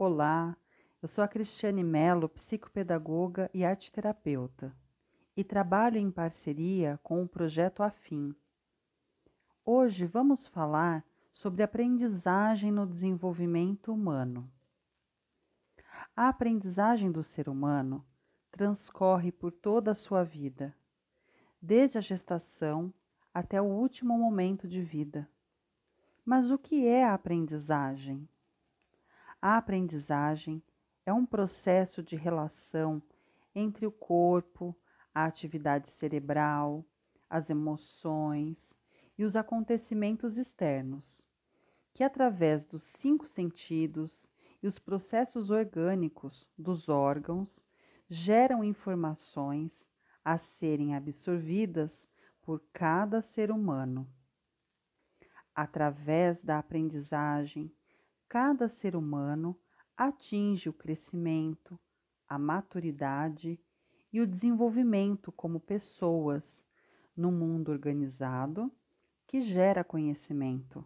Olá, eu sou a Cristiane Mello, psicopedagoga e arteterapeuta, e trabalho em parceria com o projeto Afim. Hoje vamos falar sobre aprendizagem no desenvolvimento humano. A aprendizagem do ser humano transcorre por toda a sua vida, desde a gestação até o último momento de vida. Mas o que é a aprendizagem? A aprendizagem é um processo de relação entre o corpo, a atividade cerebral, as emoções e os acontecimentos externos, que através dos cinco sentidos e os processos orgânicos dos órgãos geram informações a serem absorvidas por cada ser humano. Através da aprendizagem, cada ser humano atinge o crescimento, a maturidade e o desenvolvimento como pessoas no mundo organizado que gera conhecimento.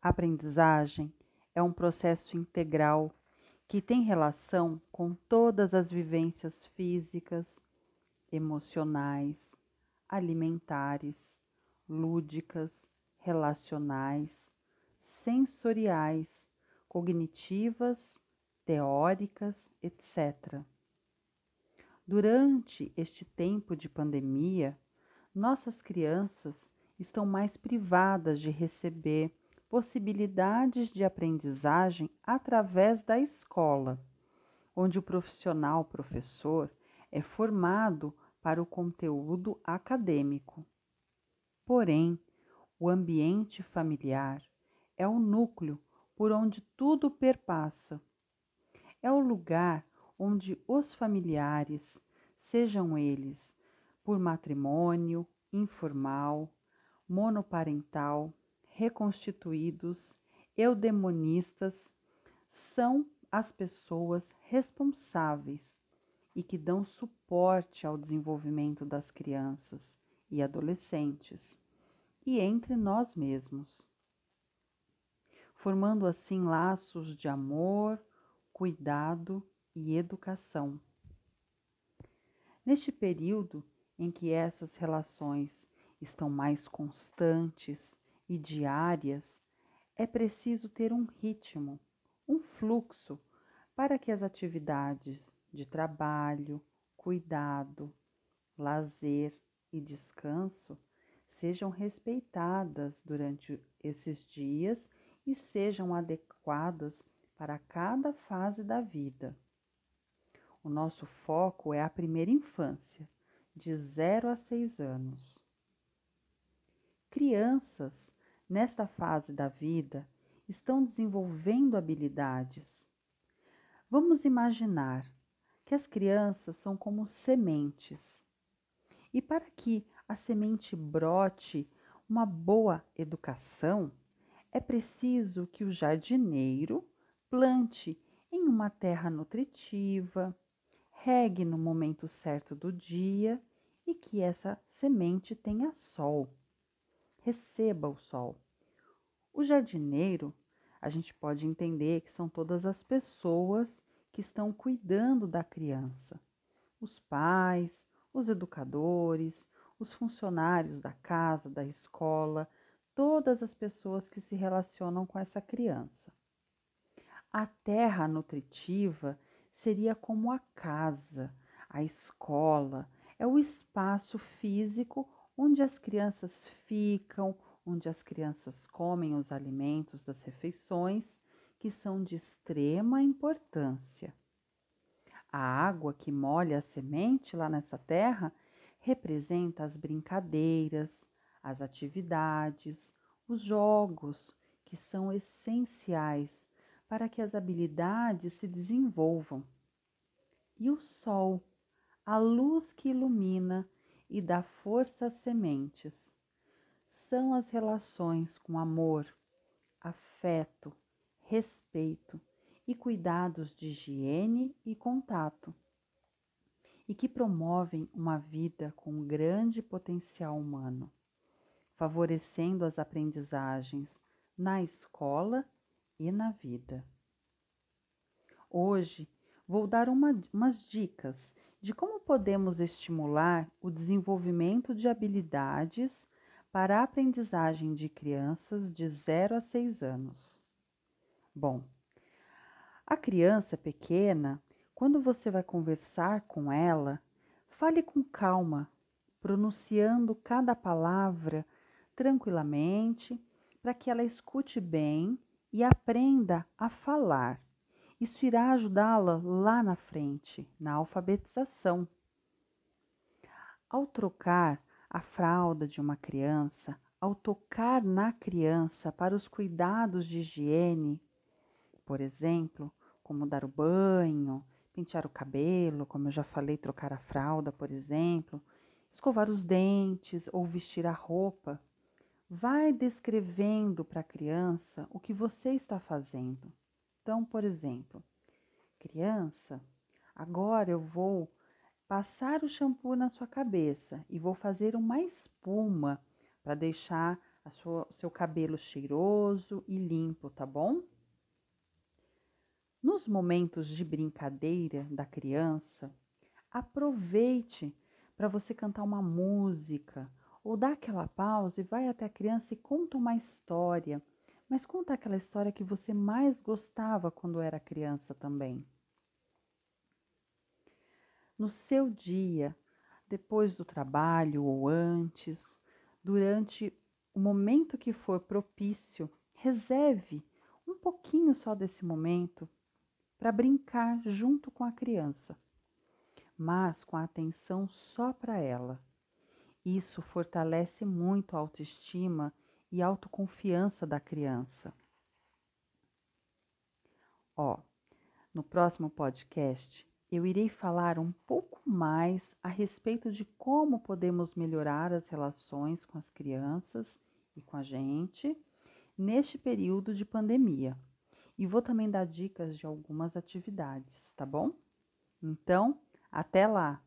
Aprendizagem é um processo integral que tem relação com todas as vivências físicas, emocionais, alimentares, lúdicas, relacionais, sensoriais, cognitivas, teóricas, etc. Durante este tempo de pandemia, nossas crianças estão mais privadas de receber possibilidades de aprendizagem através da escola, onde o profissional professor é formado para o conteúdo acadêmico. Porém, o ambiente familiar é o núcleo por onde tudo perpassa. É o lugar onde os familiares, sejam eles por matrimônio, informal, monoparental, reconstituídos, eudemonistas, são as pessoas responsáveis e que dão suporte ao desenvolvimento das crianças e adolescentes e entre nós mesmos formando assim laços de amor, cuidado e educação. Neste período em que essas relações estão mais constantes e diárias, é preciso ter um ritmo, um fluxo para que as atividades de trabalho, cuidado, lazer e descanso sejam respeitadas durante esses dias e sejam adequadas para cada fase da vida. O nosso foco é a primeira infância, de 0 a 6 anos. Crianças, nesta fase da vida, estão desenvolvendo habilidades. Vamos imaginar que as crianças são como sementes. E para que a semente brote uma boa educação, é preciso que o jardineiro plante em uma terra nutritiva, regue no momento certo do dia e que essa semente tenha sol. Receba o sol. O jardineiro, a gente pode entender que são todas as pessoas que estão cuidando da criança: os pais, os educadores, os funcionários da casa, da escola, todas as pessoas que se relacionam com essa criança. A terra nutritiva seria como a casa, a escola, é o espaço físico onde as crianças ficam, onde as crianças comem os alimentos das refeições, que são de extrema importância. A água que molha a semente lá nessa terra representa as brincadeiras, as atividades, os jogos que são essenciais para que as habilidades se desenvolvam. E o sol, a luz que ilumina e dá força às sementes, são as relações com amor, afeto, respeito e cuidados de higiene e contato, e que promovem uma vida com grande potencial humano favorecendo as aprendizagens na escola e na vida. Hoje vou dar uma, umas dicas de como podemos estimular o desenvolvimento de habilidades para a aprendizagem de crianças de 0 a 6 anos. Bom, a criança pequena, quando você vai conversar com ela, fale com calma, pronunciando cada palavra tranquilamente, para que ela escute bem e aprenda a falar. Isso irá ajudá-la lá na frente, na alfabetização. Ao trocar a fralda de uma criança, ao tocar na criança para os cuidados de higiene, por exemplo, como dar o banho, pentear o cabelo, como eu já falei, trocar a fralda, por exemplo, escovar os dentes ou vestir a roupa, vai descrevendo para a criança o que você está fazendo. Então, por exemplo, criança, agora eu vou passar o shampoo na sua cabeça e vou fazer uma espuma para deixar o seu cabelo cheiroso e limpo, tá bom? Nos momentos de brincadeira da criança, aproveite para você cantar uma música ou dá aquela pausa e vai até a criança e conta uma história, mas conta aquela história que você mais gostava quando era criança também. No seu dia, depois do trabalho ou antes, durante o momento que for propício, reserve um pouquinho só desse momento para brincar junto com a criança, mas com a atenção só para ela. Isso fortalece muito a autoestima e autoconfiança da criança. Ó, no próximo podcast eu irei falar um pouco mais a respeito de como podemos melhorar as relações com as crianças e com a gente neste período de pandemia. E vou também dar dicas de algumas atividades, tá bom? Então, até lá!